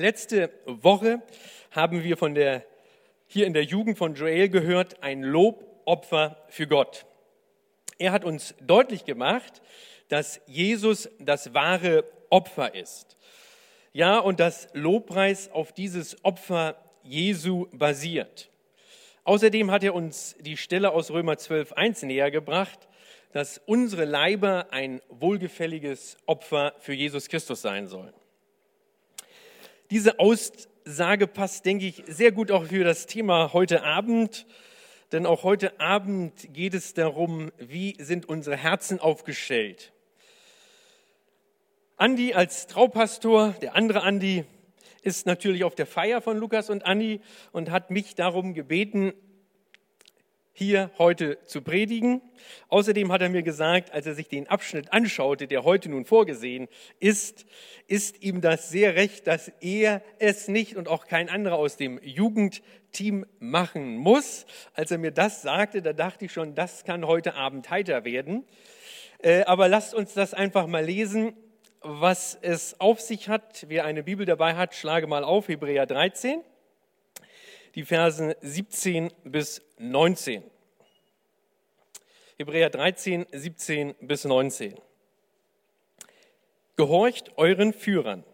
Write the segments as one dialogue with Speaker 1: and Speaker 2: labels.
Speaker 1: Letzte Woche haben wir von der, hier in der Jugend von Joel gehört, ein Lobopfer für Gott. Er hat uns deutlich gemacht, dass Jesus das wahre Opfer ist. Ja, und dass Lobpreis auf dieses Opfer Jesu basiert. Außerdem hat er uns die Stelle aus Römer 12, 1 näher gebracht, dass unsere Leiber ein wohlgefälliges Opfer für Jesus Christus sein sollen. Diese Aussage passt, denke ich, sehr gut auch für das Thema heute Abend, denn auch heute Abend geht es darum, wie sind unsere Herzen aufgestellt. Andi als Traupastor, der andere Andi, ist natürlich auf der Feier von Lukas und Andi und hat mich darum gebeten, hier heute zu predigen. Außerdem hat er mir gesagt, als er sich den Abschnitt anschaute, der heute nun vorgesehen ist, ist ihm das sehr recht, dass er es nicht und auch kein anderer aus dem Jugendteam machen muss. Als er mir das sagte, da dachte ich schon, das kann heute Abend heiter werden. Äh, aber lasst uns das einfach mal lesen, was es auf sich hat. Wer eine Bibel dabei hat, schlage mal auf, Hebräer 13 die Versen 17 bis 19. Hebräer 13, 17 bis 19. Gehorcht euren Führern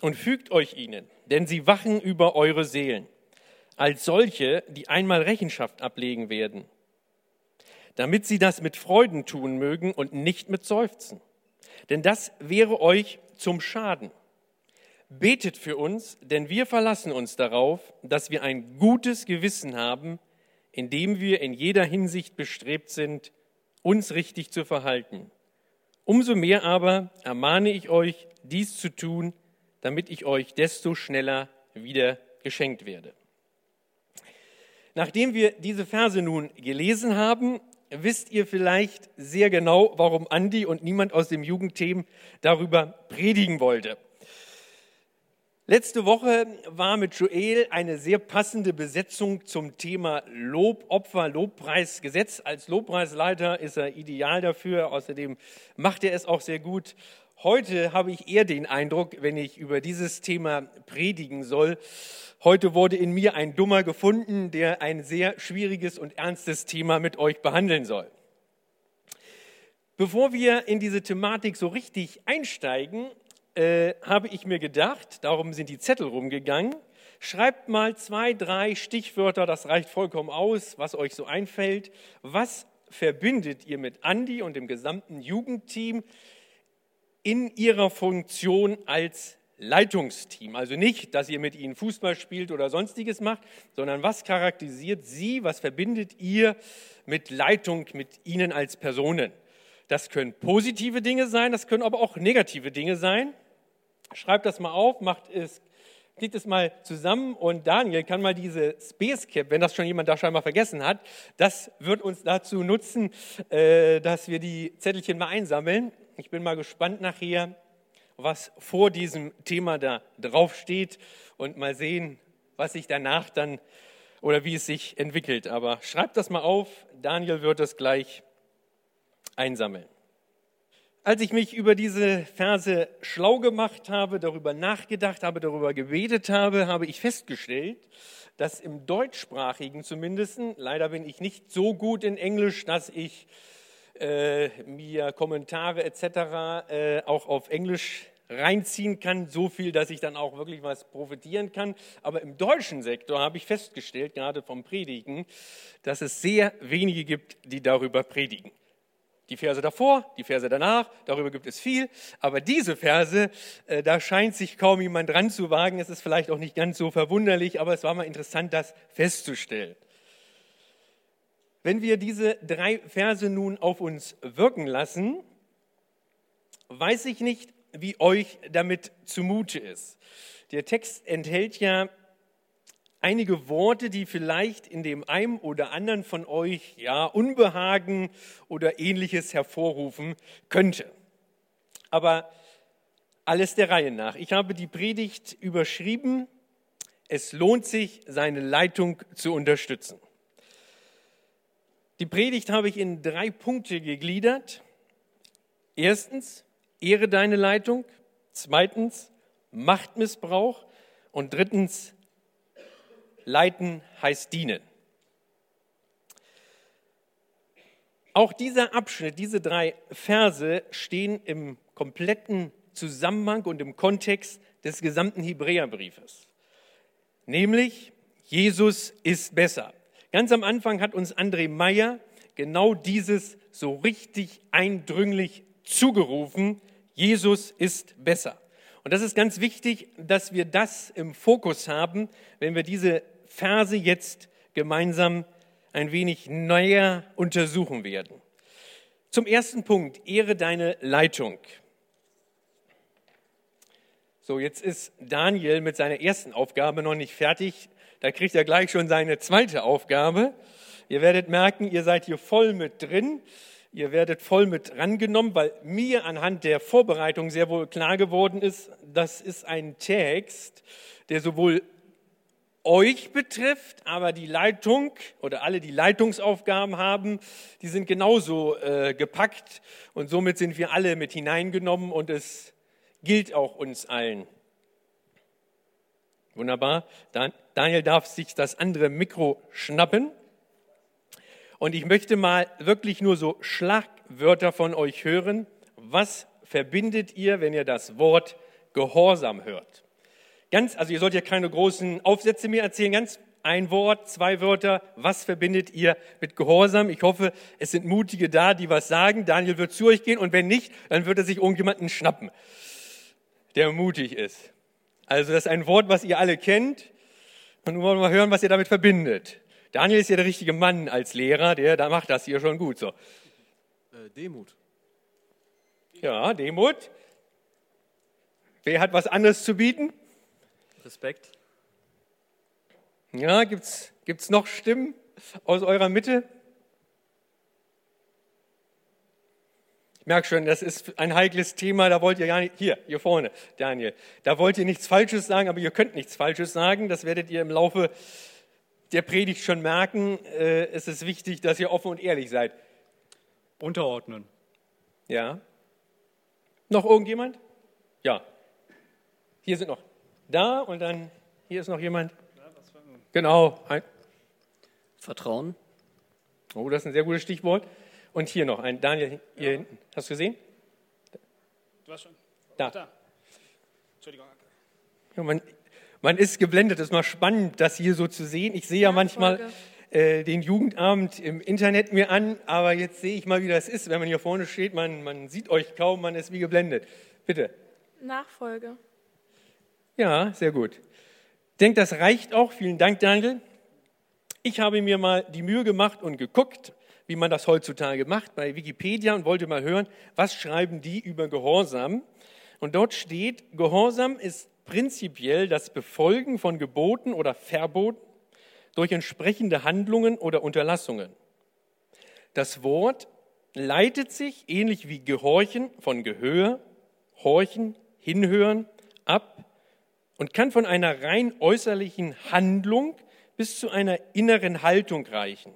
Speaker 1: und fügt euch ihnen, denn sie wachen über eure Seelen, als solche, die einmal Rechenschaft ablegen werden, damit sie das mit Freuden tun mögen und nicht mit Seufzen. Denn das wäre euch zum Schaden. Betet für uns, denn wir verlassen uns darauf, dass wir ein gutes Gewissen haben, indem wir in jeder Hinsicht bestrebt sind, uns richtig zu verhalten. Umso mehr aber ermahne ich euch, dies zu tun, damit ich euch desto schneller wieder geschenkt werde. Nachdem wir diese Verse nun gelesen haben, wisst ihr vielleicht sehr genau, warum Andi und niemand aus dem Jugendteam darüber predigen wollte. Letzte Woche war mit Joel eine sehr passende Besetzung zum Thema Lob, Opfer, Lobpreisgesetz. Als Lobpreisleiter ist er ideal dafür. Außerdem macht er es auch sehr gut. Heute habe ich eher den Eindruck, wenn ich über dieses Thema predigen soll, heute wurde in mir ein Dummer gefunden, der ein sehr schwieriges und ernstes Thema mit euch behandeln soll. Bevor wir in diese Thematik so richtig einsteigen, äh, habe ich mir gedacht, darum sind die Zettel rumgegangen, schreibt mal zwei, drei Stichwörter, das reicht vollkommen aus, was euch so einfällt. Was verbindet ihr mit Andi und dem gesamten Jugendteam in ihrer Funktion als Leitungsteam. Also nicht, dass ihr mit ihnen Fußball spielt oder sonstiges macht, sondern was charakterisiert sie, was verbindet ihr mit Leitung, mit ihnen als Personen. Das können positive Dinge sein, das können aber auch negative Dinge sein. Schreibt das mal auf, macht es, klickt es mal zusammen und Daniel kann mal diese Space Cap, wenn das schon jemand da scheinbar vergessen hat, das wird uns dazu nutzen, äh, dass wir die Zettelchen mal einsammeln. Ich bin mal gespannt nachher, was vor diesem Thema da draufsteht und mal sehen, was sich danach dann oder wie es sich entwickelt. Aber schreibt das mal auf, Daniel wird das gleich einsammeln. Als ich mich über diese Verse schlau gemacht habe, darüber nachgedacht habe, darüber gebetet habe, habe ich festgestellt, dass im deutschsprachigen zumindest, leider bin ich nicht so gut in Englisch, dass ich äh, mir Kommentare etc. Äh, auch auf Englisch reinziehen kann, so viel, dass ich dann auch wirklich was profitieren kann. Aber im deutschen Sektor habe ich festgestellt, gerade vom Predigen, dass es sehr wenige gibt, die darüber predigen. Die Verse davor, die Verse danach, darüber gibt es viel. Aber diese Verse, äh, da scheint sich kaum jemand dran zu wagen. Es ist vielleicht auch nicht ganz so verwunderlich, aber es war mal interessant, das festzustellen. Wenn wir diese drei Verse nun auf uns wirken lassen, weiß ich nicht, wie euch damit zumute ist. Der Text enthält ja einige Worte, die vielleicht in dem einen oder anderen von euch ja Unbehagen oder ähnliches hervorrufen könnte. Aber alles der Reihe nach. Ich habe die Predigt überschrieben, es lohnt sich, seine Leitung zu unterstützen. Die Predigt habe ich in drei Punkte gegliedert. Erstens, ehre deine Leitung. Zweitens, Machtmissbrauch und drittens, leiten heißt dienen. Auch dieser Abschnitt, diese drei Verse stehen im kompletten Zusammenhang und im Kontext des gesamten Hebräerbriefes. Nämlich, Jesus ist besser. Ganz am Anfang hat uns André Meyer genau dieses so richtig eindringlich zugerufen. Jesus ist besser. Und das ist ganz wichtig, dass wir das im Fokus haben, wenn wir diese Verse jetzt gemeinsam ein wenig näher untersuchen werden. Zum ersten Punkt, ehre deine Leitung. So, jetzt ist Daniel mit seiner ersten Aufgabe noch nicht fertig. Da kriegt er gleich schon seine zweite Aufgabe. Ihr werdet merken, ihr seid hier voll mit drin. Ihr werdet voll mit rangenommen, weil mir anhand der Vorbereitung sehr wohl klar geworden ist, das ist ein Text, der sowohl euch betrifft, aber die Leitung oder alle, die Leitungsaufgaben haben, die sind genauso äh, gepackt und somit sind wir alle mit hineingenommen und es gilt auch uns allen. Wunderbar. Daniel darf sich das andere Mikro schnappen. Und ich möchte mal wirklich nur so Schlagwörter von euch hören. Was verbindet ihr, wenn ihr das Wort Gehorsam hört? Ganz, also ihr sollt ja keine großen Aufsätze mehr erzählen, ganz ein Wort, zwei Wörter. Was verbindet ihr mit Gehorsam? Ich hoffe, es sind Mutige da, die was sagen. Daniel wird zu euch gehen und wenn nicht, dann wird er sich irgendjemanden schnappen, der mutig ist. Also das ist ein Wort, was ihr alle kennt. Und wir wollen mal hören, was ihr damit verbindet. Daniel ist ja der richtige Mann als Lehrer, der da macht das hier schon gut so.
Speaker 2: Äh, Demut.
Speaker 1: Ja, Demut. Wer hat was anderes zu bieten?
Speaker 2: Respekt.
Speaker 1: Ja, gibt es noch Stimmen aus eurer Mitte? Ich merke schon, das ist ein heikles Thema, da wollt ihr gar nicht, hier, hier vorne, Daniel, da wollt ihr nichts Falsches sagen, aber ihr könnt nichts Falsches sagen, das werdet ihr im Laufe der Predigt schon merken. Äh, es ist wichtig, dass ihr offen und ehrlich seid.
Speaker 2: Unterordnen.
Speaker 1: Ja. Noch irgendjemand? Ja. Hier sind noch da und dann hier ist noch jemand. Genau. Ein
Speaker 2: Vertrauen.
Speaker 1: Oh, das ist ein sehr gutes Stichwort. Und hier noch ein Daniel hier ja. hinten. Hast du gesehen?
Speaker 3: Du hast schon.
Speaker 1: Da. da. Entschuldigung. Ja, man, man ist geblendet. Es ist mal spannend, das hier so zu sehen. Ich sehe ja, ja manchmal äh, den Jugendabend im Internet mir an, aber jetzt sehe ich mal, wie das ist, wenn man hier vorne steht. Man, man sieht euch kaum, man ist wie geblendet. Bitte.
Speaker 3: Nachfolge.
Speaker 1: Ja, sehr gut. Denkt, das reicht auch. Vielen Dank, Daniel. Ich habe mir mal die Mühe gemacht und geguckt, wie man das heutzutage macht bei Wikipedia und wollte mal hören, was schreiben die über Gehorsam. Und dort steht, Gehorsam ist prinzipiell das Befolgen von Geboten oder Verboten durch entsprechende Handlungen oder Unterlassungen. Das Wort leitet sich ähnlich wie Gehorchen von Gehör, Horchen, Hinhören ab und kann von einer rein äußerlichen Handlung bis zu einer inneren Haltung reichen.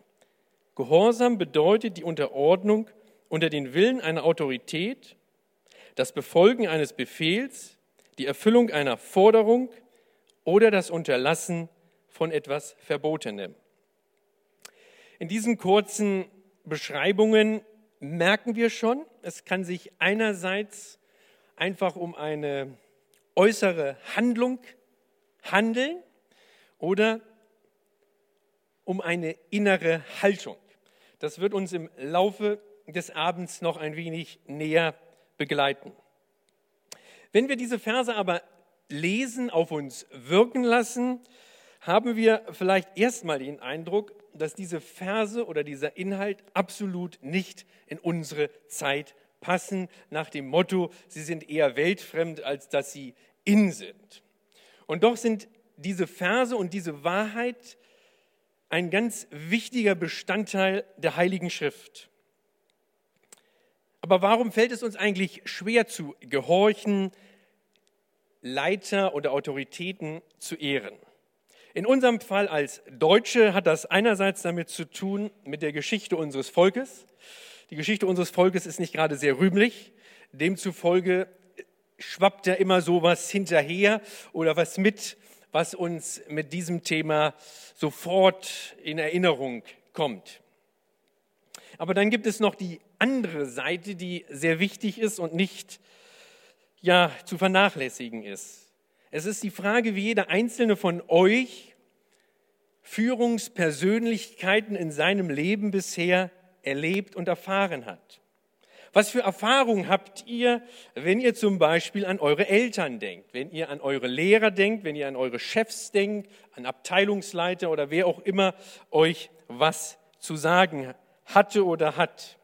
Speaker 1: Gehorsam bedeutet die Unterordnung unter den Willen einer Autorität, das Befolgen eines Befehls, die Erfüllung einer Forderung oder das Unterlassen von etwas Verbotenem. In diesen kurzen Beschreibungen merken wir schon, es kann sich einerseits einfach um eine äußere Handlung handeln oder um eine innere Haltung. Das wird uns im Laufe des Abends noch ein wenig näher begleiten. Wenn wir diese Verse aber lesen, auf uns wirken lassen, haben wir vielleicht erstmal den Eindruck, dass diese Verse oder dieser Inhalt absolut nicht in unsere Zeit passen nach dem Motto, sie sind eher weltfremd, als dass sie in sind. Und doch sind diese Verse und diese Wahrheit ein ganz wichtiger Bestandteil der Heiligen Schrift. Aber warum fällt es uns eigentlich schwer zu gehorchen, Leiter oder Autoritäten zu ehren? In unserem Fall als Deutsche hat das einerseits damit zu tun mit der Geschichte unseres Volkes. Die Geschichte unseres Volkes ist nicht gerade sehr rühmlich. Demzufolge schwappt da immer so was hinterher oder was mit, was uns mit diesem Thema sofort in Erinnerung kommt. Aber dann gibt es noch die andere Seite, die sehr wichtig ist und nicht ja, zu vernachlässigen ist. Es ist die Frage, wie jeder einzelne von euch Führungspersönlichkeiten in seinem Leben bisher erlebt und erfahren hat. Was für Erfahrungen habt ihr, wenn ihr zum Beispiel an eure Eltern denkt, wenn ihr an eure Lehrer denkt, wenn ihr an eure Chefs denkt, an Abteilungsleiter oder wer auch immer euch was zu sagen hatte oder hat?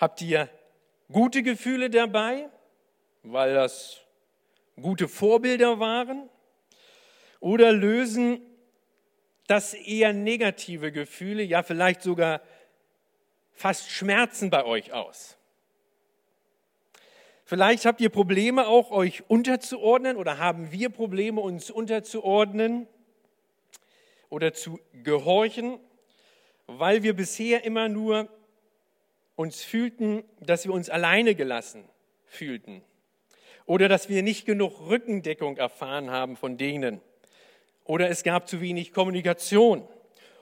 Speaker 1: Habt ihr gute Gefühle dabei, weil das gute Vorbilder waren? Oder lösen das eher negative Gefühle, ja vielleicht sogar fast Schmerzen bei euch aus? Vielleicht habt ihr Probleme auch, euch unterzuordnen oder haben wir Probleme, uns unterzuordnen oder zu gehorchen, weil wir bisher immer nur uns fühlten, dass wir uns alleine gelassen fühlten oder dass wir nicht genug Rückendeckung erfahren haben von denen oder es gab zu wenig Kommunikation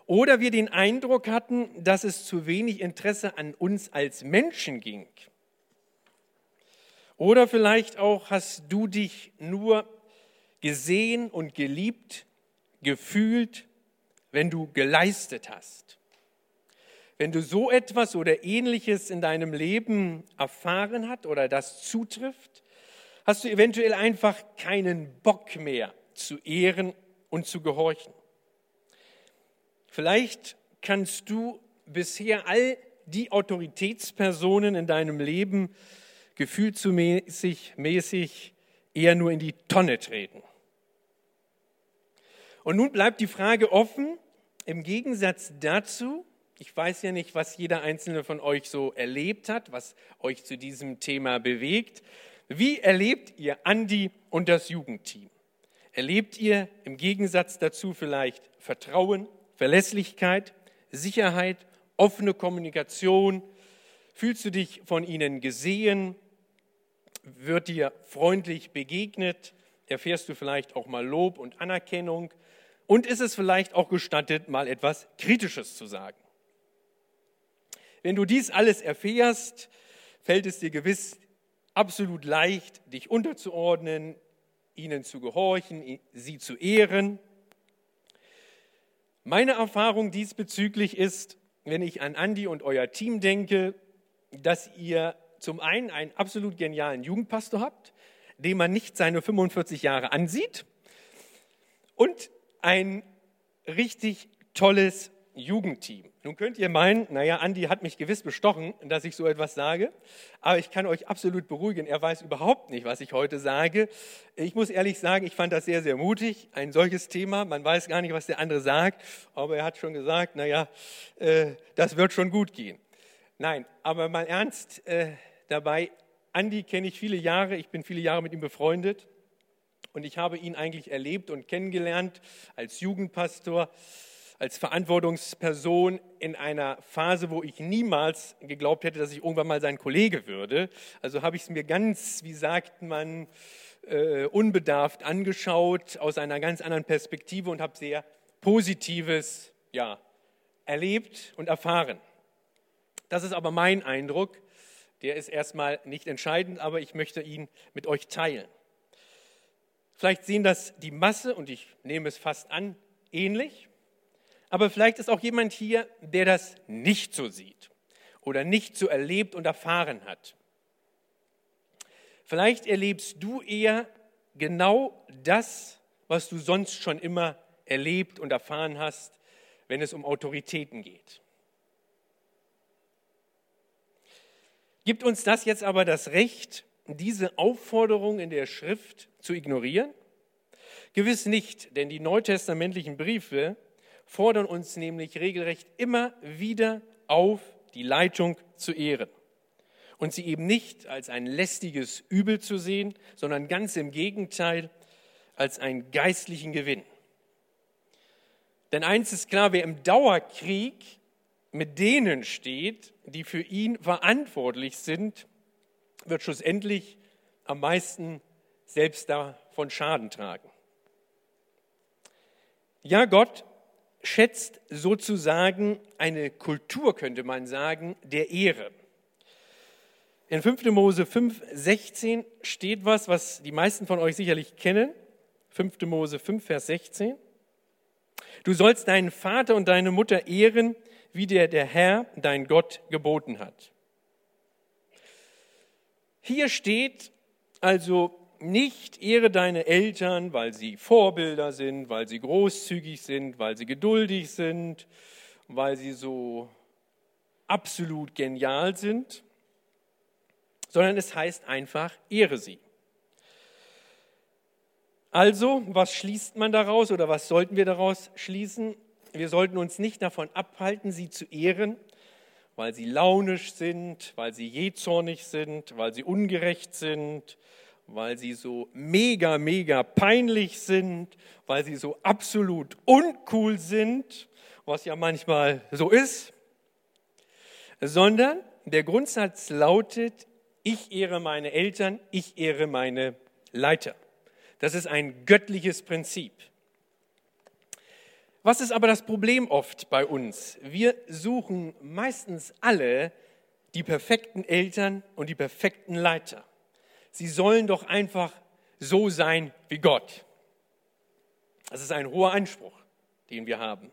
Speaker 1: oder wir den Eindruck hatten, dass es zu wenig Interesse an uns als Menschen ging. Oder vielleicht auch hast du dich nur gesehen und geliebt, gefühlt, wenn du geleistet hast. Wenn du so etwas oder ähnliches in deinem Leben erfahren hast oder das zutrifft, hast du eventuell einfach keinen Bock mehr zu ehren und zu gehorchen. Vielleicht kannst du bisher all die Autoritätspersonen in deinem Leben gefühlsmäßig mäßig eher nur in die Tonne treten. Und nun bleibt die Frage offen, im Gegensatz dazu, ich weiß ja nicht, was jeder einzelne von euch so erlebt hat, was euch zu diesem Thema bewegt. Wie erlebt ihr Andi und das Jugendteam? Erlebt ihr im Gegensatz dazu vielleicht Vertrauen, Verlässlichkeit, Sicherheit, offene Kommunikation? Fühlst du dich von ihnen gesehen? Wird dir freundlich begegnet? Erfährst du vielleicht auch mal Lob und Anerkennung? Und ist es vielleicht auch gestattet, mal etwas Kritisches zu sagen? Wenn du dies alles erfährst, fällt es dir gewiss absolut leicht, dich unterzuordnen, ihnen zu gehorchen, sie zu ehren. Meine Erfahrung diesbezüglich ist, wenn ich an Andi und euer Team denke, dass ihr zum einen einen absolut genialen Jugendpastor habt, dem man nicht seine 45 Jahre ansieht, und ein richtig tolles Jugendteam. Nun könnt ihr meinen, naja, Andi hat mich gewiss bestochen, dass ich so etwas sage, aber ich kann euch absolut beruhigen, er weiß überhaupt nicht, was ich heute sage. Ich muss ehrlich sagen, ich fand das sehr, sehr mutig, ein solches Thema. Man weiß gar nicht, was der andere sagt, aber er hat schon gesagt, naja, äh, das wird schon gut gehen. Nein, aber mal ernst äh, dabei, Andi kenne ich viele Jahre, ich bin viele Jahre mit ihm befreundet und ich habe ihn eigentlich erlebt und kennengelernt als Jugendpastor als Verantwortungsperson in einer Phase, wo ich niemals geglaubt hätte, dass ich irgendwann mal sein Kollege würde. Also habe ich es mir ganz, wie sagt man, äh, unbedarft angeschaut, aus einer ganz anderen Perspektive und habe sehr Positives ja, erlebt und erfahren. Das ist aber mein Eindruck. Der ist erstmal nicht entscheidend, aber ich möchte ihn mit euch teilen. Vielleicht sehen das die Masse, und ich nehme es fast an, ähnlich. Aber vielleicht ist auch jemand hier, der das nicht so sieht oder nicht so erlebt und erfahren hat. Vielleicht erlebst du eher genau das, was du sonst schon immer erlebt und erfahren hast, wenn es um Autoritäten geht. Gibt uns das jetzt aber das Recht, diese Aufforderung in der Schrift zu ignorieren? Gewiss nicht, denn die neutestamentlichen Briefe fordern uns nämlich regelrecht immer wieder auf, die Leitung zu ehren und sie eben nicht als ein lästiges Übel zu sehen, sondern ganz im Gegenteil als einen geistlichen Gewinn. Denn eins ist klar, wer im Dauerkrieg mit denen steht, die für ihn verantwortlich sind, wird schlussendlich am meisten selbst davon Schaden tragen. Ja, Gott schätzt sozusagen eine Kultur, könnte man sagen, der Ehre. In 5. Mose 5, 16 steht was, was die meisten von euch sicherlich kennen. 5. Mose 5, Vers 16. Du sollst deinen Vater und deine Mutter ehren, wie der der Herr, dein Gott, geboten hat. Hier steht also nicht ehre deine Eltern, weil sie Vorbilder sind, weil sie großzügig sind, weil sie geduldig sind, weil sie so absolut genial sind, sondern es heißt einfach, ehre sie. Also, was schließt man daraus oder was sollten wir daraus schließen? Wir sollten uns nicht davon abhalten, sie zu ehren, weil sie launisch sind, weil sie jähzornig sind, weil sie ungerecht sind, weil sie so mega, mega peinlich sind, weil sie so absolut uncool sind, was ja manchmal so ist, sondern der Grundsatz lautet, ich ehre meine Eltern, ich ehre meine Leiter. Das ist ein göttliches Prinzip. Was ist aber das Problem oft bei uns? Wir suchen meistens alle die perfekten Eltern und die perfekten Leiter. Sie sollen doch einfach so sein wie Gott. Das ist ein hoher Anspruch, den wir haben.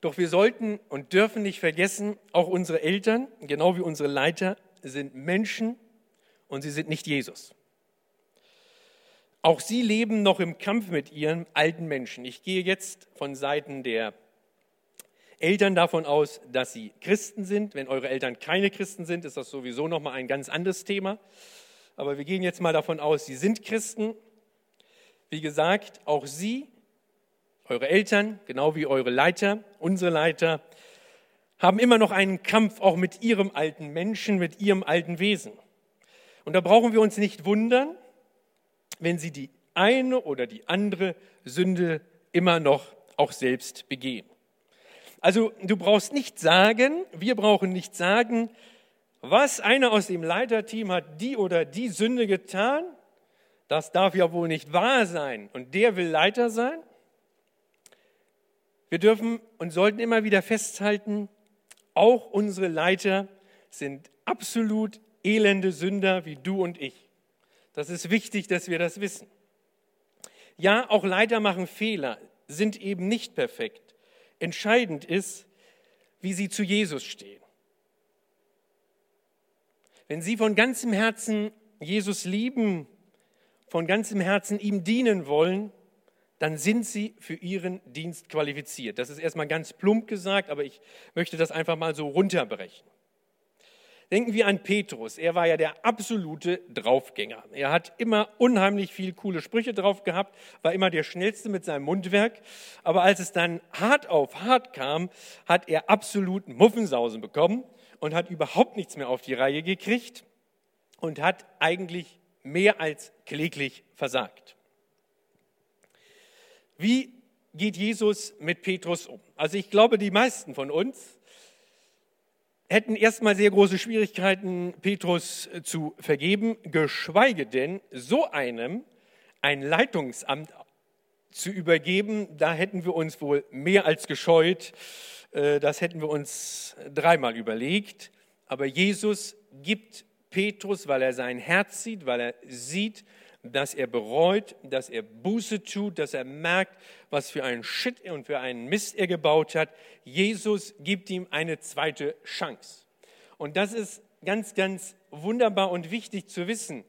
Speaker 1: Doch wir sollten und dürfen nicht vergessen, auch unsere Eltern, genau wie unsere Leiter, sind Menschen und sie sind nicht Jesus. Auch sie leben noch im Kampf mit ihren alten Menschen. Ich gehe jetzt von Seiten der Eltern davon aus, dass sie Christen sind. Wenn eure Eltern keine Christen sind, ist das sowieso noch mal ein ganz anderes Thema. Aber wir gehen jetzt mal davon aus, sie sind Christen. Wie gesagt, auch sie, eure Eltern, genau wie eure Leiter, unsere Leiter, haben immer noch einen Kampf auch mit ihrem alten Menschen, mit ihrem alten Wesen. Und da brauchen wir uns nicht wundern, wenn sie die eine oder die andere Sünde immer noch auch selbst begehen. Also du brauchst nicht sagen, wir brauchen nicht sagen, was einer aus dem Leiterteam hat die oder die Sünde getan, das darf ja wohl nicht wahr sein und der will Leiter sein. Wir dürfen und sollten immer wieder festhalten, auch unsere Leiter sind absolut elende Sünder wie du und ich. Das ist wichtig, dass wir das wissen. Ja, auch Leiter machen Fehler, sind eben nicht perfekt. Entscheidend ist, wie sie zu Jesus stehen. Wenn sie von ganzem Herzen Jesus lieben, von ganzem Herzen ihm dienen wollen, dann sind sie für ihren Dienst qualifiziert. Das ist erstmal ganz plump gesagt, aber ich möchte das einfach mal so runterbrechen. Denken wir an Petrus. Er war ja der absolute Draufgänger. Er hat immer unheimlich viel coole Sprüche drauf gehabt, war immer der Schnellste mit seinem Mundwerk. Aber als es dann hart auf hart kam, hat er absolut Muffensausen bekommen und hat überhaupt nichts mehr auf die Reihe gekriegt und hat eigentlich mehr als kläglich versagt. Wie geht Jesus mit Petrus um? Also ich glaube, die meisten von uns hätten erstmal sehr große Schwierigkeiten, Petrus äh, zu vergeben, geschweige denn so einem ein Leitungsamt zu übergeben, da hätten wir uns wohl mehr als gescheut, das hätten wir uns dreimal überlegt. Aber Jesus gibt Petrus, weil er sein Herz sieht, weil er sieht, dass er bereut, dass er Buße tut, dass er merkt, was für einen Shit und für einen Mist er gebaut hat. Jesus gibt ihm eine zweite Chance. Und das ist ganz, ganz wunderbar und wichtig zu wissen,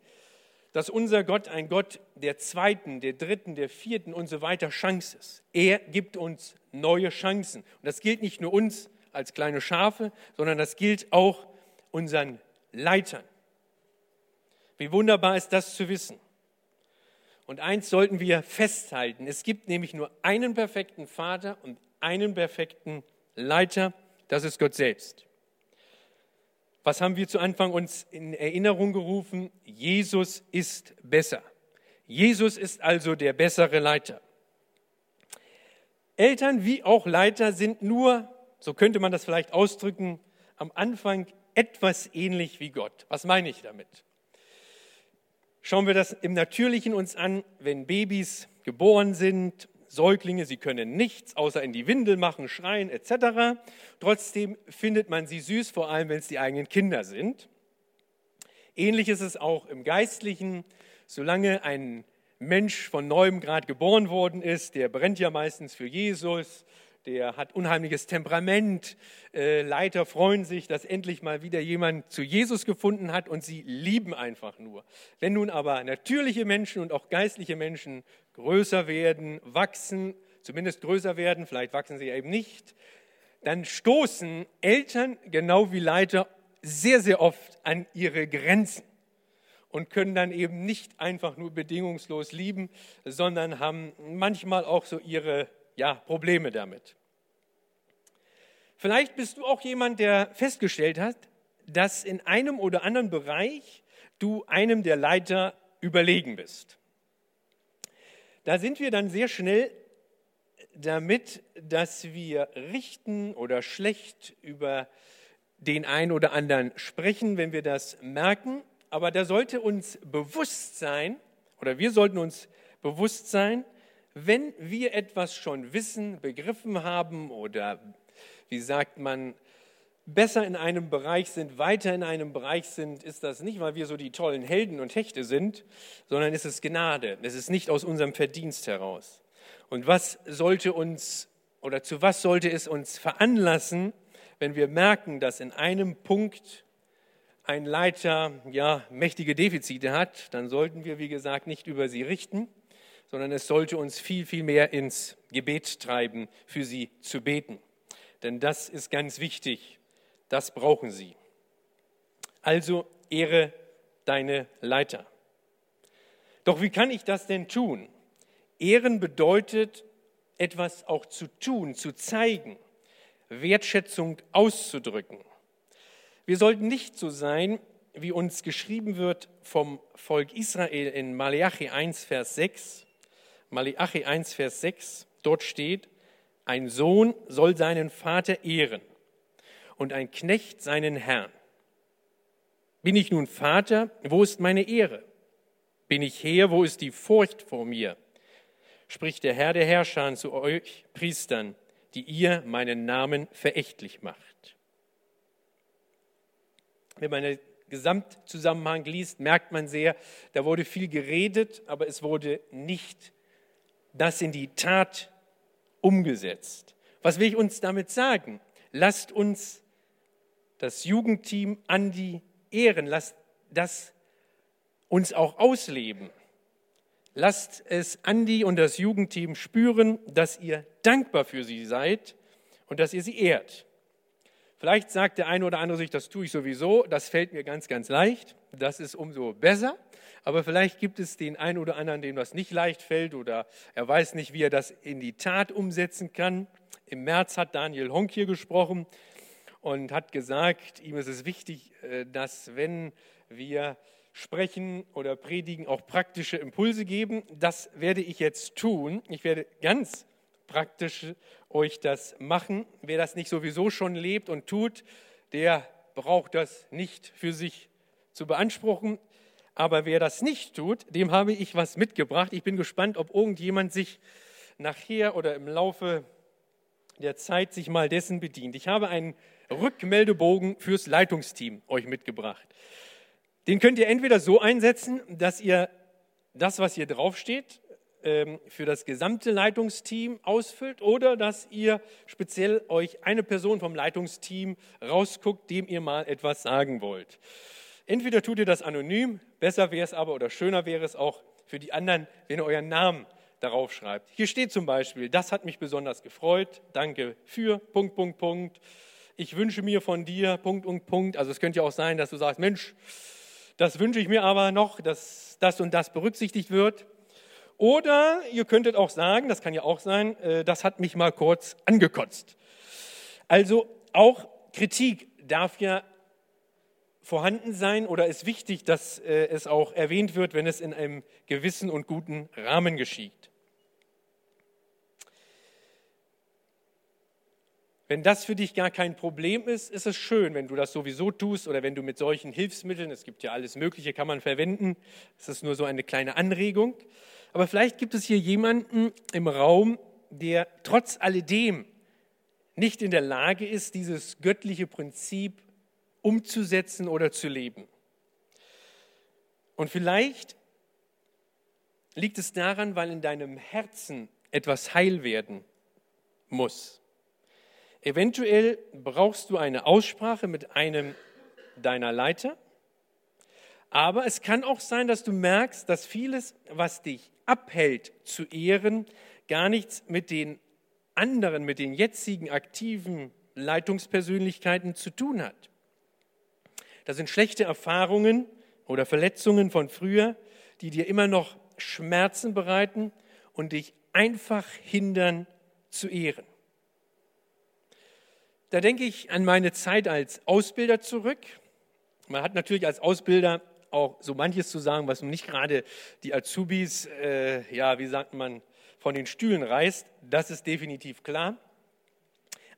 Speaker 1: dass unser Gott ein Gott der zweiten, der dritten, der vierten und so weiter Chance ist. Er gibt uns neue Chancen. Und das gilt nicht nur uns als kleine Schafe, sondern das gilt auch unseren Leitern. Wie wunderbar ist das zu wissen. Und eins sollten wir festhalten, es gibt nämlich nur einen perfekten Vater und einen perfekten Leiter, das ist Gott selbst. Was haben wir zu Anfang uns in Erinnerung gerufen? Jesus ist besser. Jesus ist also der bessere Leiter. Eltern wie auch Leiter sind nur, so könnte man das vielleicht ausdrücken, am Anfang etwas ähnlich wie Gott. Was meine ich damit? Schauen wir das im Natürlichen uns an, wenn Babys geboren sind, Säuglinge, sie können nichts außer in die Windel machen, schreien etc. Trotzdem findet man sie süß, vor allem wenn es die eigenen Kinder sind. Ähnlich ist es auch im Geistlichen. Solange ein Mensch von neuem Grad geboren worden ist, der brennt ja meistens für Jesus, der hat unheimliches Temperament. Äh, Leiter freuen sich, dass endlich mal wieder jemand zu Jesus gefunden hat und sie lieben einfach nur. Wenn nun aber natürliche Menschen und auch geistliche Menschen größer werden, wachsen, zumindest größer werden, vielleicht wachsen sie eben nicht, dann stoßen Eltern genau wie Leiter sehr, sehr oft an ihre Grenzen und können dann eben nicht einfach nur bedingungslos lieben, sondern haben manchmal auch so ihre ja, Probleme damit. Vielleicht bist du auch jemand, der festgestellt hat, dass in einem oder anderen Bereich du einem der Leiter überlegen bist. Da sind wir dann sehr schnell damit, dass wir richten oder schlecht über den einen oder anderen sprechen, wenn wir das merken. Aber da sollte uns bewusst sein, oder wir sollten uns bewusst sein, wenn wir etwas schon wissen, begriffen haben oder, wie sagt man, besser in einem Bereich sind, weiter in einem Bereich sind, ist das nicht, weil wir so die tollen Helden und Hechte sind, sondern es ist Gnade. Es ist nicht aus unserem Verdienst heraus. Und was sollte uns oder zu was sollte es uns veranlassen, wenn wir merken, dass in einem Punkt ein Leiter ja mächtige Defizite hat, dann sollten wir, wie gesagt, nicht über sie richten, sondern es sollte uns viel, viel mehr ins Gebet treiben, für sie zu beten. Denn das ist ganz wichtig. Das brauchen sie. Also ehre deine Leiter. Doch wie kann ich das denn tun? Ehren bedeutet, etwas auch zu tun, zu zeigen. Wertschätzung auszudrücken. Wir sollten nicht so sein, wie uns geschrieben wird vom Volk Israel in Malachi 1, Vers 6. Malachi 1, Vers 6, dort steht, ein Sohn soll seinen Vater ehren und ein Knecht seinen Herrn. Bin ich nun Vater, wo ist meine Ehre? Bin ich Herr, wo ist die Furcht vor mir? Spricht der Herr der Herrscher zu euch Priestern, die ihr meinen Namen verächtlich macht. Wenn man den Gesamtzusammenhang liest, merkt man sehr, da wurde viel geredet, aber es wurde nicht das in die Tat umgesetzt. Was will ich uns damit sagen? Lasst uns das Jugendteam an die ehren, lasst das uns auch ausleben. Lasst es Andi und das Jugendteam spüren, dass ihr dankbar für sie seid und dass ihr sie ehrt. Vielleicht sagt der eine oder andere sich, das tue ich sowieso, das fällt mir ganz, ganz leicht, das ist umso besser. Aber vielleicht gibt es den einen oder anderen, dem das nicht leicht fällt oder er weiß nicht, wie er das in die Tat umsetzen kann. Im März hat Daniel Honk hier gesprochen und hat gesagt, ihm ist es wichtig, äh, dass wenn wir sprechen oder predigen, auch praktische Impulse geben. Das werde ich jetzt tun. Ich werde ganz praktisch euch das machen. Wer das nicht sowieso schon lebt und tut, der braucht das nicht für sich zu beanspruchen. Aber wer das nicht tut, dem habe ich was mitgebracht. Ich bin gespannt, ob irgendjemand sich nachher oder im Laufe der Zeit sich mal dessen bedient. Ich habe einen Rückmeldebogen fürs Leitungsteam euch mitgebracht. Den könnt ihr entweder so einsetzen, dass ihr das, was hier draufsteht, ähm, für das gesamte Leitungsteam ausfüllt oder dass ihr speziell euch eine Person vom Leitungsteam rausguckt, dem ihr mal etwas sagen wollt. Entweder tut ihr das anonym, besser wäre es aber oder schöner wäre es auch für die anderen, wenn ihr euren Namen darauf schreibt. Hier steht zum Beispiel, das hat mich besonders gefreut, danke für, Punkt, Punkt, Punkt. Ich wünsche mir von dir, Punkt und Punkt. Also es könnte ja auch sein, dass du sagst, Mensch, das wünsche ich mir aber noch, dass das und das berücksichtigt wird. Oder ihr könntet auch sagen, das kann ja auch sein, äh, das hat mich mal kurz angekotzt. Also auch Kritik darf ja vorhanden sein oder ist wichtig, dass äh, es auch erwähnt wird, wenn es in einem gewissen und guten Rahmen geschieht. Wenn das für dich gar kein Problem ist, ist es schön, wenn du das sowieso tust oder wenn du mit solchen Hilfsmitteln, es gibt ja alles Mögliche, kann man verwenden. Es ist nur so eine kleine Anregung. Aber vielleicht gibt es hier jemanden im Raum, der trotz alledem nicht in der Lage ist, dieses göttliche Prinzip umzusetzen oder zu leben. Und vielleicht liegt es daran, weil in deinem Herzen etwas heil werden muss. Eventuell brauchst du eine Aussprache mit einem deiner Leiter, aber es kann auch sein, dass du merkst, dass vieles, was dich abhält zu ehren, gar nichts mit den anderen, mit den jetzigen aktiven Leitungspersönlichkeiten zu tun hat. Das sind schlechte Erfahrungen oder Verletzungen von früher, die dir immer noch Schmerzen bereiten und dich einfach hindern zu ehren. Da denke ich an meine Zeit als Ausbilder zurück. Man hat natürlich als Ausbilder auch so manches zu sagen, was nicht gerade die Azubis, äh, ja, wie sagt man, von den Stühlen reißt. Das ist definitiv klar.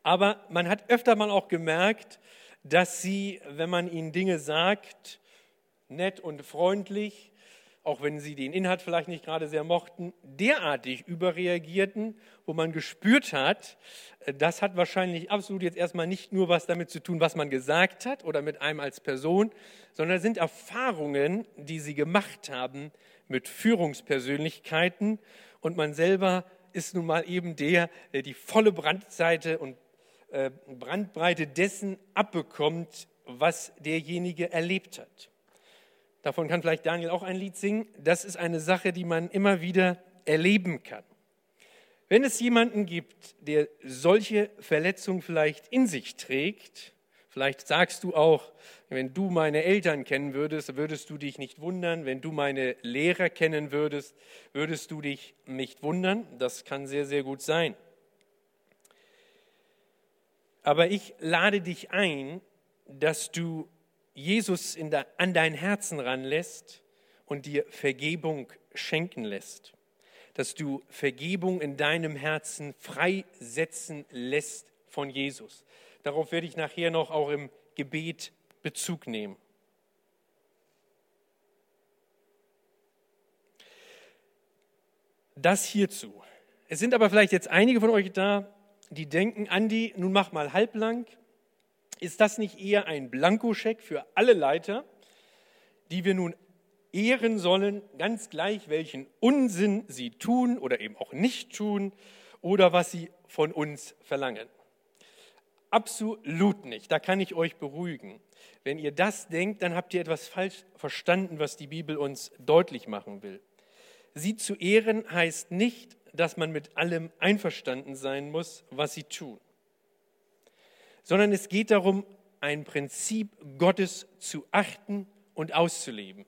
Speaker 1: Aber man hat öfter mal auch gemerkt, dass sie, wenn man ihnen Dinge sagt, nett und freundlich, auch wenn sie den Inhalt vielleicht nicht gerade sehr mochten, derartig überreagierten, wo man gespürt hat, äh, das hat wahrscheinlich absolut jetzt erstmal nicht nur was damit zu tun, was man gesagt hat oder mit einem als Person, sondern sind Erfahrungen, die sie gemacht haben mit Führungspersönlichkeiten. Und man selber ist nun mal eben der, der die volle Brandseite und Brandbreite dessen abbekommt, was derjenige erlebt hat. Davon kann vielleicht Daniel auch ein Lied singen. Das ist eine Sache, die man immer wieder erleben kann. Wenn es jemanden gibt, der solche Verletzungen vielleicht in sich trägt, vielleicht sagst du auch, wenn du meine Eltern kennen würdest, würdest du dich nicht wundern. Wenn du meine Lehrer kennen würdest, würdest du dich nicht wundern. Das kann sehr, sehr gut sein. Aber ich lade dich ein, dass du Jesus der, an dein Herzen ranlässt und dir Vergebung schenken lässt. Dass du Vergebung in deinem Herzen freisetzen lässt von Jesus. Darauf werde ich nachher noch auch im Gebet Bezug nehmen. Das hierzu. Es sind aber vielleicht jetzt einige von euch da, die denken, Andi, nun mach mal halblang, ist das nicht eher ein Blankoscheck für alle Leiter, die wir nun ehren sollen, ganz gleich, welchen Unsinn sie tun oder eben auch nicht tun oder was sie von uns verlangen? Absolut nicht. Da kann ich euch beruhigen. Wenn ihr das denkt, dann habt ihr etwas falsch verstanden, was die Bibel uns deutlich machen will. Sie zu ehren heißt nicht, dass man mit allem einverstanden sein muss, was sie tun sondern es geht darum, ein Prinzip Gottes zu achten und auszuleben.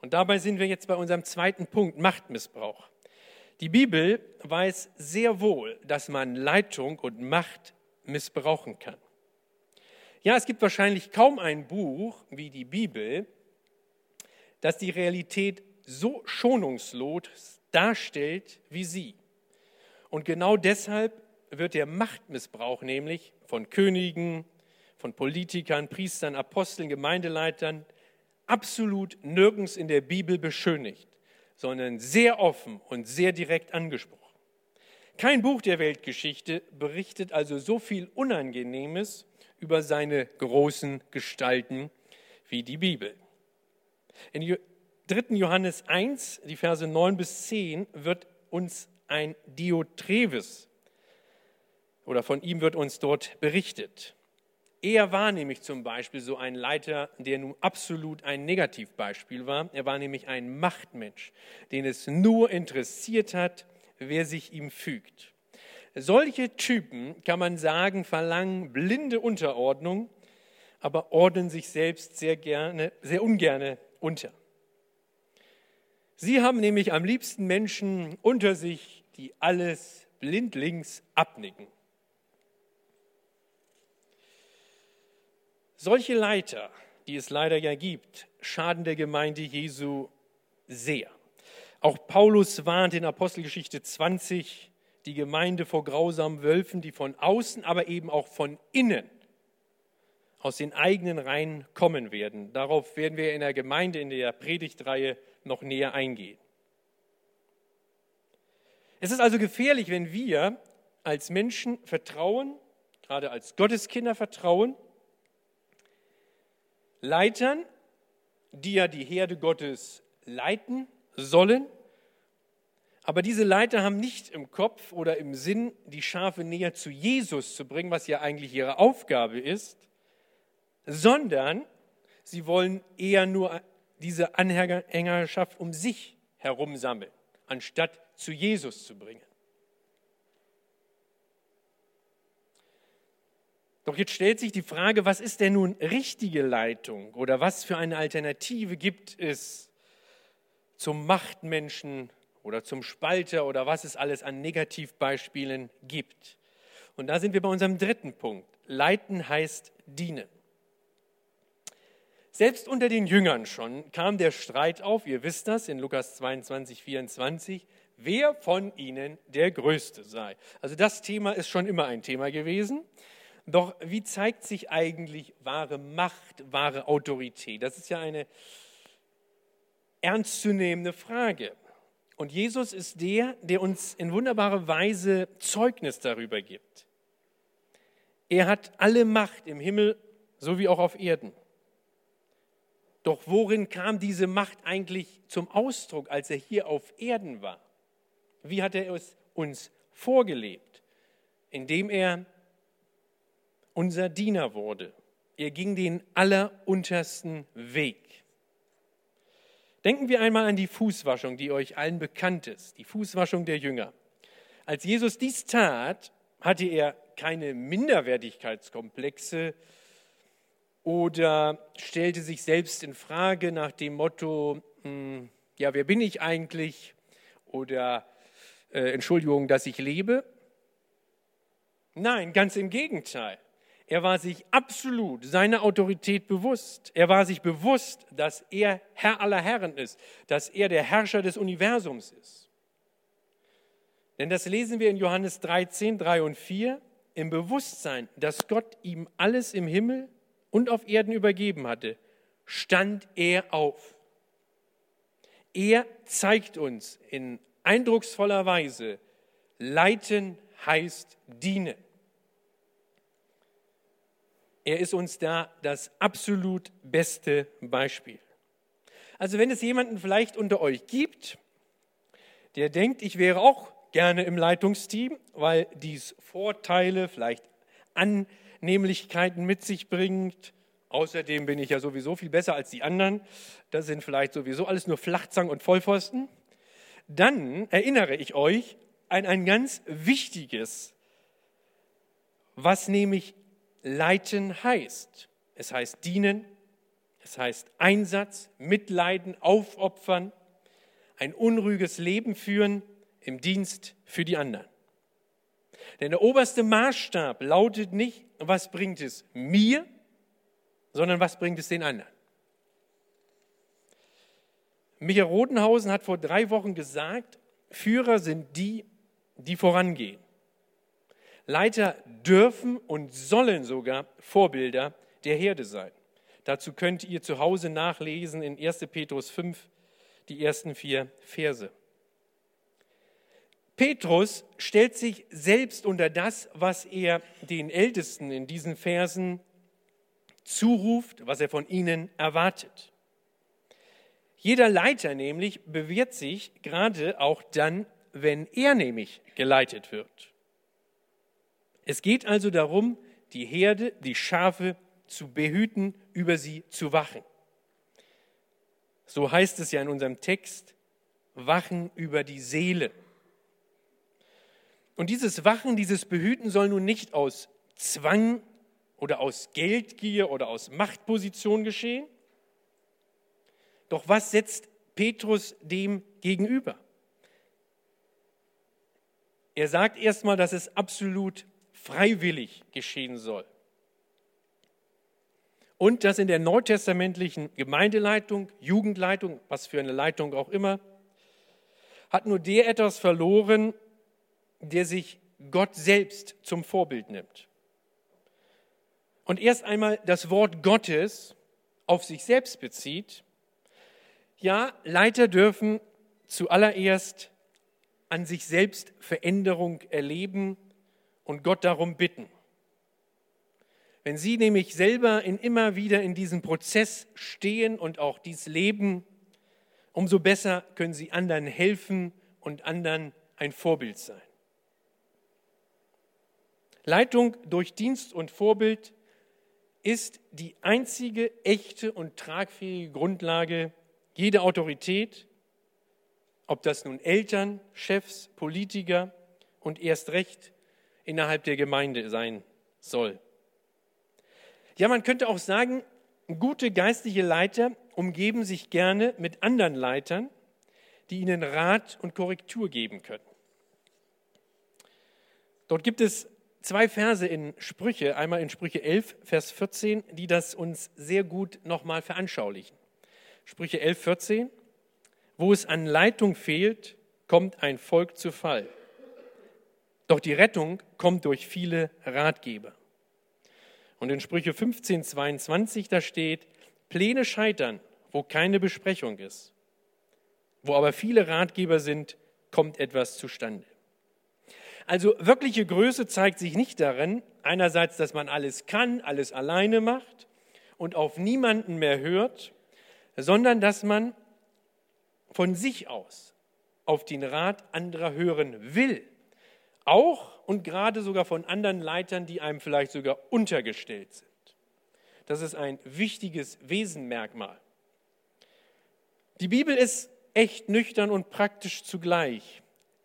Speaker 1: Und dabei sind wir jetzt bei unserem zweiten Punkt, Machtmissbrauch. Die Bibel weiß sehr wohl, dass man Leitung und Macht missbrauchen kann. Ja, es gibt wahrscheinlich kaum ein Buch wie die Bibel, das die Realität so schonungslos darstellt wie sie. Und genau deshalb wird der Machtmissbrauch nämlich von Königen, von Politikern, Priestern, Aposteln, Gemeindeleitern absolut nirgends in der Bibel beschönigt, sondern sehr offen und sehr direkt angesprochen. Kein Buch der Weltgeschichte berichtet also so viel Unangenehmes über seine großen Gestalten wie die Bibel. In 3. Johannes 1, die Verse 9 bis 10, wird uns ein Diotrephes oder von ihm wird uns dort berichtet. Er war nämlich zum Beispiel so ein Leiter, der nun absolut ein Negativbeispiel war. Er war nämlich ein Machtmensch, den es nur interessiert hat, wer sich ihm fügt. Solche Typen, kann man sagen, verlangen blinde Unterordnung, aber ordnen sich selbst sehr gerne, sehr ungerne unter. Sie haben nämlich am liebsten Menschen unter sich, die alles blindlings abnicken. Solche Leiter, die es leider ja gibt, schaden der Gemeinde Jesu sehr. Auch Paulus warnt in Apostelgeschichte 20, die Gemeinde vor grausamen Wölfen, die von außen, aber eben auch von innen aus den eigenen Reihen kommen werden. Darauf werden wir in der Gemeinde in der Predigtreihe noch näher eingehen. Es ist also gefährlich, wenn wir als Menschen vertrauen, gerade als Gotteskinder vertrauen, Leitern, die ja die Herde Gottes leiten sollen, aber diese Leiter haben nicht im Kopf oder im Sinn, die Schafe näher zu Jesus zu bringen, was ja eigentlich ihre Aufgabe ist, sondern sie wollen eher nur diese Anhängerschaft um sich herum sammeln, anstatt zu Jesus zu bringen. Doch jetzt stellt sich die Frage, was ist denn nun richtige Leitung oder was für eine Alternative gibt es zum Machtmenschen oder zum Spalter oder was es alles an Negativbeispielen gibt. Und da sind wir bei unserem dritten Punkt. Leiten heißt dienen. Selbst unter den Jüngern schon kam der Streit auf, ihr wisst das, in Lukas 22, 24, wer von ihnen der Größte sei. Also das Thema ist schon immer ein Thema gewesen. Doch wie zeigt sich eigentlich wahre Macht, wahre Autorität? Das ist ja eine ernstzunehmende Frage. Und Jesus ist der, der uns in wunderbarer Weise Zeugnis darüber gibt. Er hat alle Macht im Himmel sowie auch auf Erden. Doch worin kam diese Macht eigentlich zum Ausdruck, als er hier auf Erden war? Wie hat er es uns vorgelebt? Indem er unser Diener wurde. Er ging den alleruntersten Weg. Denken wir einmal an die Fußwaschung, die euch allen bekannt ist, die Fußwaschung der Jünger. Als Jesus dies tat, hatte er keine Minderwertigkeitskomplexe oder stellte sich selbst in Frage nach dem Motto, hm, ja, wer bin ich eigentlich? Oder äh, Entschuldigung, dass ich lebe. Nein, ganz im Gegenteil. Er war sich absolut seiner Autorität bewusst. Er war sich bewusst, dass er Herr aller Herren ist, dass er der Herrscher des Universums ist. Denn das lesen wir in Johannes 13, 3 und 4, im Bewusstsein, dass Gott ihm alles im Himmel und auf Erden übergeben hatte, stand er auf. Er zeigt uns in eindrucksvoller Weise, leiten heißt dienen. Er ist uns da das absolut beste Beispiel. Also wenn es jemanden vielleicht unter euch gibt, der denkt, ich wäre auch gerne im Leitungsteam, weil dies Vorteile, vielleicht Annehmlichkeiten mit sich bringt. Außerdem bin ich ja sowieso viel besser als die anderen. Das sind vielleicht sowieso alles nur Flachzang und Vollpfosten. Dann erinnere ich euch an ein ganz wichtiges, was nämlich Leiten heißt. Es heißt dienen, es heißt Einsatz, Mitleiden, Aufopfern, ein unruhiges Leben führen im Dienst für die anderen. Denn der oberste Maßstab lautet nicht, was bringt es mir, sondern was bringt es den anderen. Michael Rodenhausen hat vor drei Wochen gesagt, Führer sind die, die vorangehen. Leiter dürfen und sollen sogar Vorbilder der Herde sein. Dazu könnt ihr zu Hause nachlesen in 1. Petrus 5, die ersten vier Verse. Petrus stellt sich selbst unter das, was er den Ältesten in diesen Versen zuruft, was er von ihnen erwartet. Jeder Leiter nämlich bewährt sich gerade auch dann, wenn er nämlich geleitet wird. Es geht also darum, die Herde, die Schafe zu behüten, über sie zu wachen. So heißt es ja in unserem Text, wachen über die Seele. Und dieses Wachen, dieses Behüten soll nun nicht aus Zwang oder aus Geldgier oder aus Machtposition geschehen. Doch was setzt Petrus dem gegenüber? Er sagt erstmal, dass es absolut freiwillig geschehen soll. Und dass in der neutestamentlichen Gemeindeleitung, Jugendleitung, was für eine Leitung auch immer, hat nur der etwas verloren, der sich Gott selbst zum Vorbild nimmt. Und erst einmal das Wort Gottes auf sich selbst bezieht. Ja, Leiter dürfen zuallererst an sich selbst Veränderung erleben und Gott darum bitten. Wenn Sie nämlich selber in, immer wieder in diesem Prozess stehen und auch dies leben, umso besser können Sie anderen helfen und anderen ein Vorbild sein. Leitung durch Dienst und Vorbild ist die einzige echte und tragfähige Grundlage jeder Autorität, ob das nun Eltern, Chefs, Politiker und erst recht innerhalb der Gemeinde sein soll. Ja, man könnte auch sagen, gute geistliche Leiter umgeben sich gerne mit anderen Leitern, die ihnen Rat und Korrektur geben können. Dort gibt es zwei Verse in Sprüche, einmal in Sprüche 11, Vers 14, die das uns sehr gut nochmal veranschaulichen. Sprüche 11, 14, wo es an Leitung fehlt, kommt ein Volk zu Fall. Doch die Rettung kommt durch viele Ratgeber. Und in Sprüche 15, 22, da steht, Pläne scheitern, wo keine Besprechung ist. Wo aber viele Ratgeber sind, kommt etwas zustande. Also wirkliche Größe zeigt sich nicht darin, einerseits, dass man alles kann, alles alleine macht und auf niemanden mehr hört, sondern dass man von sich aus auf den Rat anderer hören will. Auch und gerade sogar von anderen Leitern, die einem vielleicht sogar untergestellt sind. Das ist ein wichtiges Wesenmerkmal. Die Bibel ist echt nüchtern und praktisch zugleich.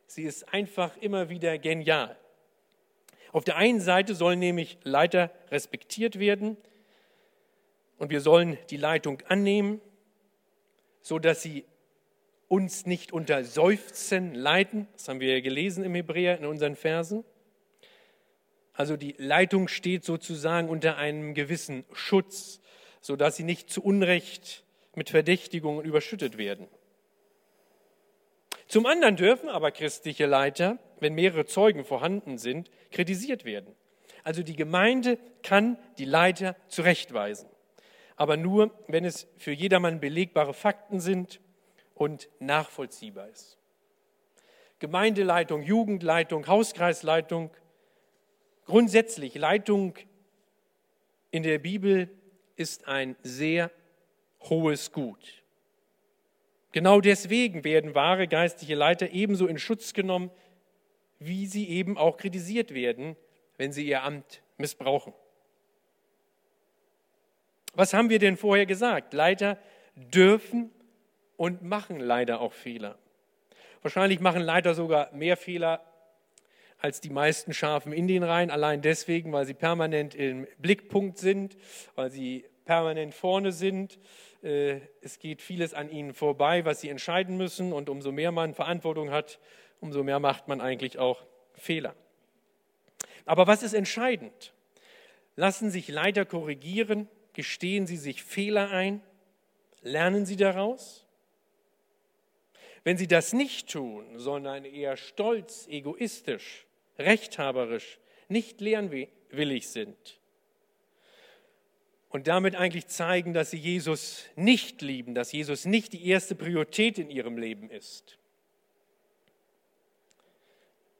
Speaker 1: Sie ist einfach immer wieder genial. Auf der einen Seite sollen nämlich Leiter respektiert werden und wir sollen die Leitung annehmen, so dass sie uns nicht unter Seufzen leiten. Das haben wir ja gelesen im Hebräer in unseren Versen. Also die Leitung steht sozusagen unter einem gewissen Schutz, sodass sie nicht zu Unrecht mit Verdächtigungen überschüttet werden. Zum anderen dürfen aber christliche Leiter, wenn mehrere Zeugen vorhanden sind, kritisiert werden. Also die Gemeinde kann die Leiter zurechtweisen, aber nur, wenn es für jedermann belegbare Fakten sind und nachvollziehbar ist. Gemeindeleitung, Jugendleitung, Hauskreisleitung, grundsätzlich Leitung in der Bibel ist ein sehr hohes Gut. Genau deswegen werden wahre geistliche Leiter ebenso in Schutz genommen, wie sie eben auch kritisiert werden, wenn sie ihr Amt missbrauchen. Was haben wir denn vorher gesagt? Leiter dürfen und machen leider auch Fehler. Wahrscheinlich machen Leiter sogar mehr Fehler als die meisten Schafen in den Reihen, allein deswegen, weil sie permanent im Blickpunkt sind, weil sie permanent vorne sind. Äh, es geht vieles an ihnen vorbei, was sie entscheiden müssen. Und umso mehr man Verantwortung hat, umso mehr macht man eigentlich auch Fehler. Aber was ist entscheidend? Lassen sich Leiter korrigieren? Gestehen sie sich Fehler ein? Lernen sie daraus? Wenn sie das nicht tun, sondern eher stolz, egoistisch, rechthaberisch, nicht lernwillig sind, und damit eigentlich zeigen, dass sie Jesus nicht lieben, dass Jesus nicht die erste Priorität in ihrem Leben ist,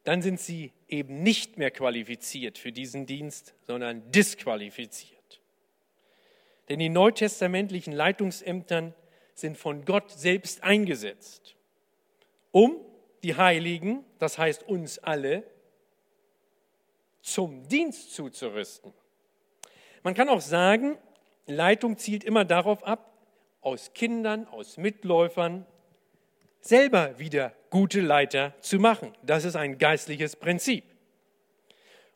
Speaker 1: dann sind sie eben nicht mehr qualifiziert für diesen Dienst, sondern disqualifiziert. Denn die neutestamentlichen Leitungsämtern sind von Gott selbst eingesetzt, um die Heiligen, das heißt uns alle, zum Dienst zuzurüsten. Man kann auch sagen, Leitung zielt immer darauf ab, aus Kindern, aus Mitläufern selber wieder gute Leiter zu machen. Das ist ein geistliches Prinzip.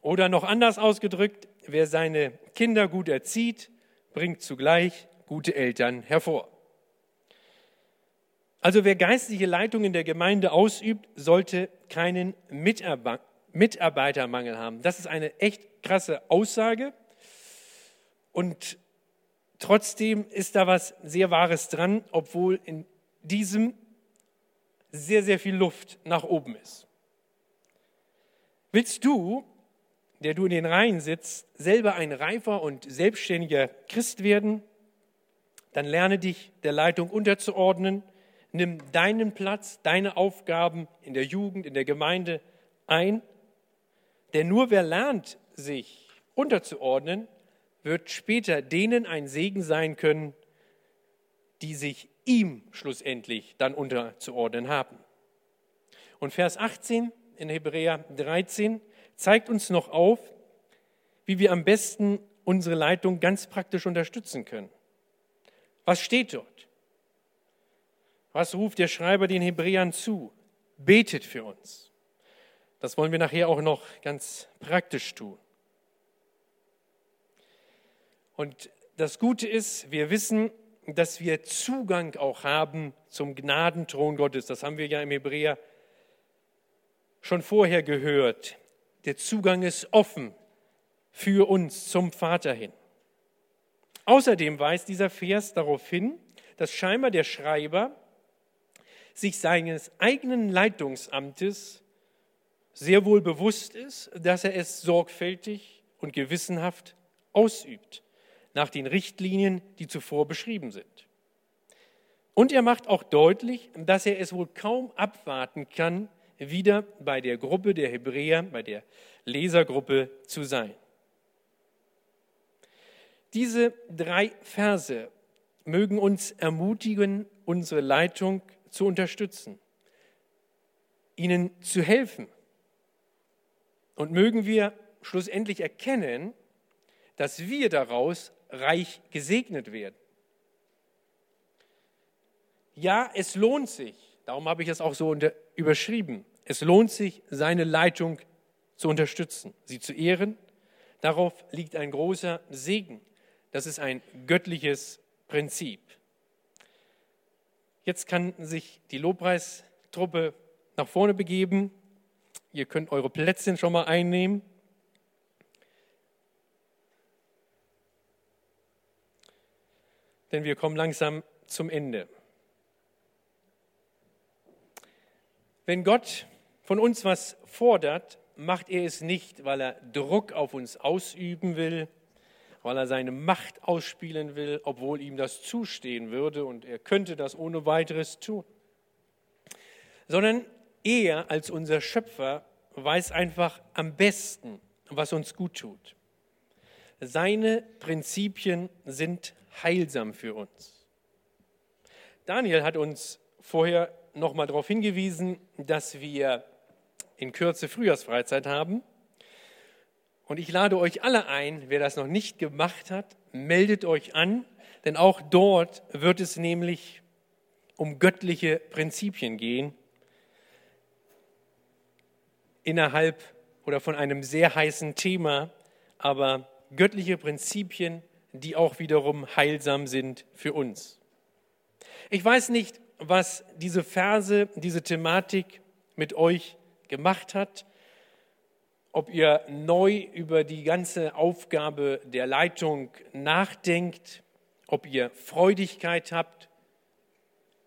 Speaker 1: Oder noch anders ausgedrückt, wer seine Kinder gut erzieht, bringt zugleich gute Eltern hervor. Also wer geistliche Leitung in der Gemeinde ausübt, sollte keinen Mitarbeitermangel haben. Das ist eine echt krasse Aussage. Und trotzdem ist da was sehr Wahres dran, obwohl in diesem sehr, sehr viel Luft nach oben ist. Willst du, der du in den Reihen sitzt, selber ein reifer und selbstständiger Christ werden? Dann lerne dich der Leitung unterzuordnen. Nimm deinen Platz, deine Aufgaben in der Jugend, in der Gemeinde ein. Denn nur wer lernt, sich unterzuordnen, wird später denen ein Segen sein können, die sich ihm schlussendlich dann unterzuordnen haben. Und Vers 18 in Hebräer 13 zeigt uns noch auf, wie wir am besten unsere Leitung ganz praktisch unterstützen können. Was steht dort? Was ruft der Schreiber den Hebräern zu? Betet für uns. Das wollen wir nachher auch noch ganz praktisch tun. Und das Gute ist, wir wissen, dass wir Zugang auch haben zum Gnadenthron Gottes. Das haben wir ja im Hebräer schon vorher gehört. Der Zugang ist offen für uns zum Vater hin. Außerdem weist dieser Vers darauf hin, dass scheinbar der Schreiber sich seines eigenen Leitungsamtes sehr wohl bewusst ist, dass er es sorgfältig und gewissenhaft ausübt, nach den Richtlinien, die zuvor beschrieben sind. Und er macht auch deutlich, dass er es wohl kaum abwarten kann, wieder bei der Gruppe der Hebräer, bei der Lesergruppe zu sein. Diese drei Verse mögen uns ermutigen, unsere Leitung zu unterstützen, ihnen zu helfen. Und mögen wir schlussendlich erkennen, dass wir daraus reich gesegnet werden. Ja, es lohnt sich, darum habe ich es auch so unter, überschrieben, es lohnt sich, seine Leitung zu unterstützen, sie zu ehren. Darauf liegt ein großer Segen. Das ist ein göttliches Prinzip. Jetzt kann sich die Lobpreistruppe nach vorne begeben. Ihr könnt eure Plätzchen schon mal einnehmen. Denn wir kommen langsam zum Ende. Wenn Gott von uns was fordert, macht er es nicht, weil er Druck auf uns ausüben will, weil er seine Macht ausspielen will, obwohl ihm das zustehen würde und er könnte das ohne weiteres tun, sondern er als unser Schöpfer weiß einfach am besten, was uns gut tut. Seine Prinzipien sind heilsam für uns. Daniel hat uns vorher noch mal darauf hingewiesen, dass wir in Kürze Frühjahrsfreizeit haben. Und ich lade euch alle ein, wer das noch nicht gemacht hat, meldet euch an, denn auch dort wird es nämlich um göttliche Prinzipien gehen, innerhalb oder von einem sehr heißen Thema, aber göttliche Prinzipien, die auch wiederum heilsam sind für uns. Ich weiß nicht, was diese Verse, diese Thematik mit euch gemacht hat, ob ihr neu über die ganze Aufgabe der Leitung nachdenkt, ob ihr Freudigkeit habt,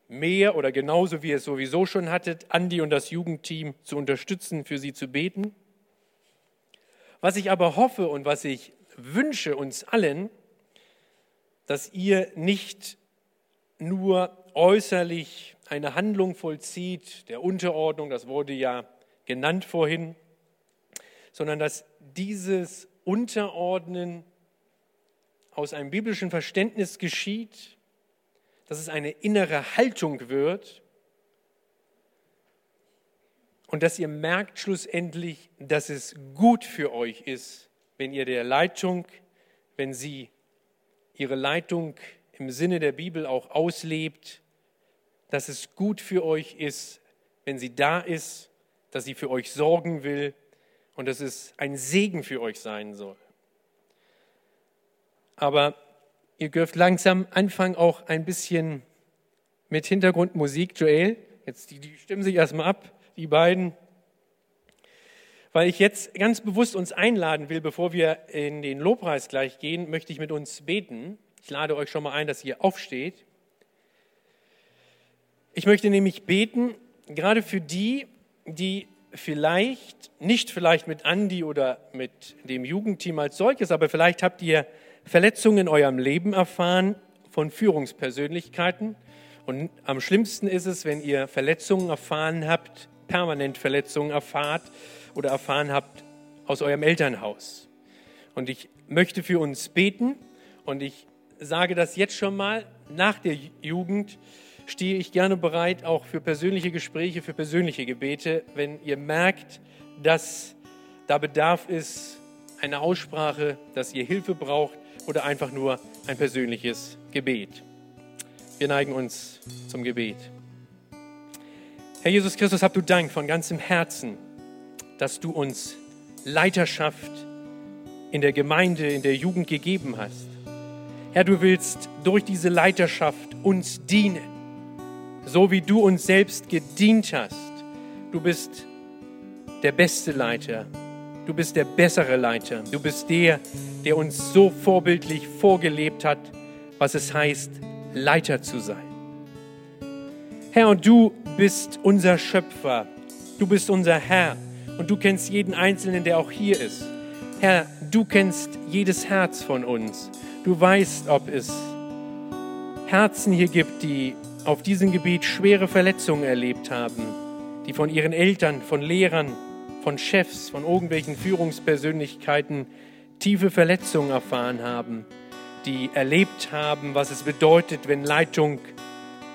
Speaker 1: mehr oder genauso wie ihr es sowieso schon hattet, Andi und das Jugendteam zu unterstützen, für sie zu beten. Was ich aber hoffe und was ich wünsche uns allen, dass ihr nicht nur äußerlich eine Handlung vollzieht, der Unterordnung, das wurde ja genannt vorhin, sondern dass dieses Unterordnen aus einem biblischen Verständnis geschieht, dass es eine innere Haltung wird und dass ihr merkt schlussendlich, dass es gut für euch ist, wenn ihr der Leitung, wenn sie ihre Leitung im Sinne der Bibel auch auslebt, dass es gut für euch ist, wenn sie da ist dass sie für euch sorgen will und dass es ein Segen für euch sein soll. Aber ihr dürft langsam anfangen, auch ein bisschen mit Hintergrundmusik. Joel, jetzt die, die stimmen sich erstmal ab, die beiden. Weil ich jetzt ganz bewusst uns einladen will, bevor wir in den Lobpreis gleich gehen, möchte ich mit uns beten. Ich lade euch schon mal ein, dass ihr aufsteht. Ich möchte nämlich beten, gerade für die, die vielleicht, nicht vielleicht mit Andi oder mit dem Jugendteam als solches, aber vielleicht habt ihr Verletzungen in eurem Leben erfahren von Führungspersönlichkeiten. Und am schlimmsten ist es, wenn ihr Verletzungen erfahren habt, permanent Verletzungen erfahrt oder erfahren habt aus eurem Elternhaus. Und ich möchte für uns beten und ich sage das jetzt schon mal, nach der Jugend stehe ich gerne bereit, auch für persönliche Gespräche, für persönliche Gebete, wenn ihr merkt, dass da Bedarf ist, eine Aussprache, dass ihr Hilfe braucht oder einfach nur ein persönliches Gebet. Wir neigen uns zum Gebet. Herr Jesus Christus, hab du Dank von ganzem Herzen, dass du uns Leiterschaft in der Gemeinde, in der Jugend gegeben hast. Herr, du willst durch diese Leiterschaft uns dienen, so wie du uns selbst gedient hast. Du bist der beste Leiter, du bist der bessere Leiter, du bist der, der uns so vorbildlich vorgelebt hat, was es heißt, Leiter zu sein. Herr, und du bist unser Schöpfer, du bist unser Herr und du kennst jeden Einzelnen, der auch hier ist. Herr, du kennst jedes Herz von uns. Du weißt, ob es Herzen hier gibt, die auf diesem Gebiet schwere Verletzungen erlebt haben, die von ihren Eltern, von Lehrern, von Chefs, von irgendwelchen Führungspersönlichkeiten tiefe Verletzungen erfahren haben, die erlebt haben, was es bedeutet, wenn Leitung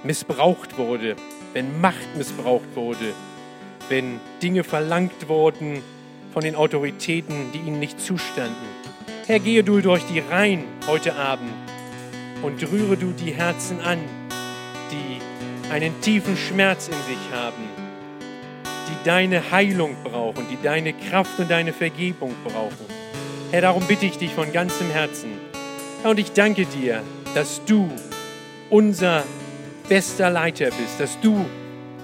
Speaker 1: missbraucht wurde, wenn Macht missbraucht wurde, wenn Dinge verlangt wurden von den Autoritäten, die ihnen nicht zustanden. Herr, gehe du durch die Reihen heute Abend und rühre du die Herzen an, die einen tiefen Schmerz in sich haben, die deine Heilung brauchen, die deine Kraft und deine Vergebung brauchen. Herr, darum bitte ich dich von ganzem Herzen. Herr, und ich danke dir, dass du unser bester Leiter bist, dass du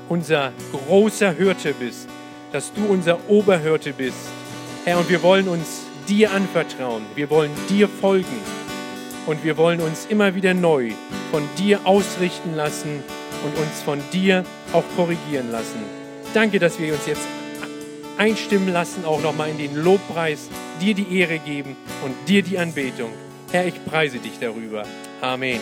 Speaker 1: unser großer Hirte bist, dass du unser Oberhirte bist. Herr, und wir wollen uns dir anvertrauen, wir wollen dir folgen und wir wollen uns immer wieder neu von dir ausrichten lassen und uns von dir auch korrigieren lassen. Danke, dass wir uns jetzt einstimmen lassen, auch nochmal in den Lobpreis, dir die Ehre geben und dir die Anbetung. Herr, ich preise dich darüber. Amen.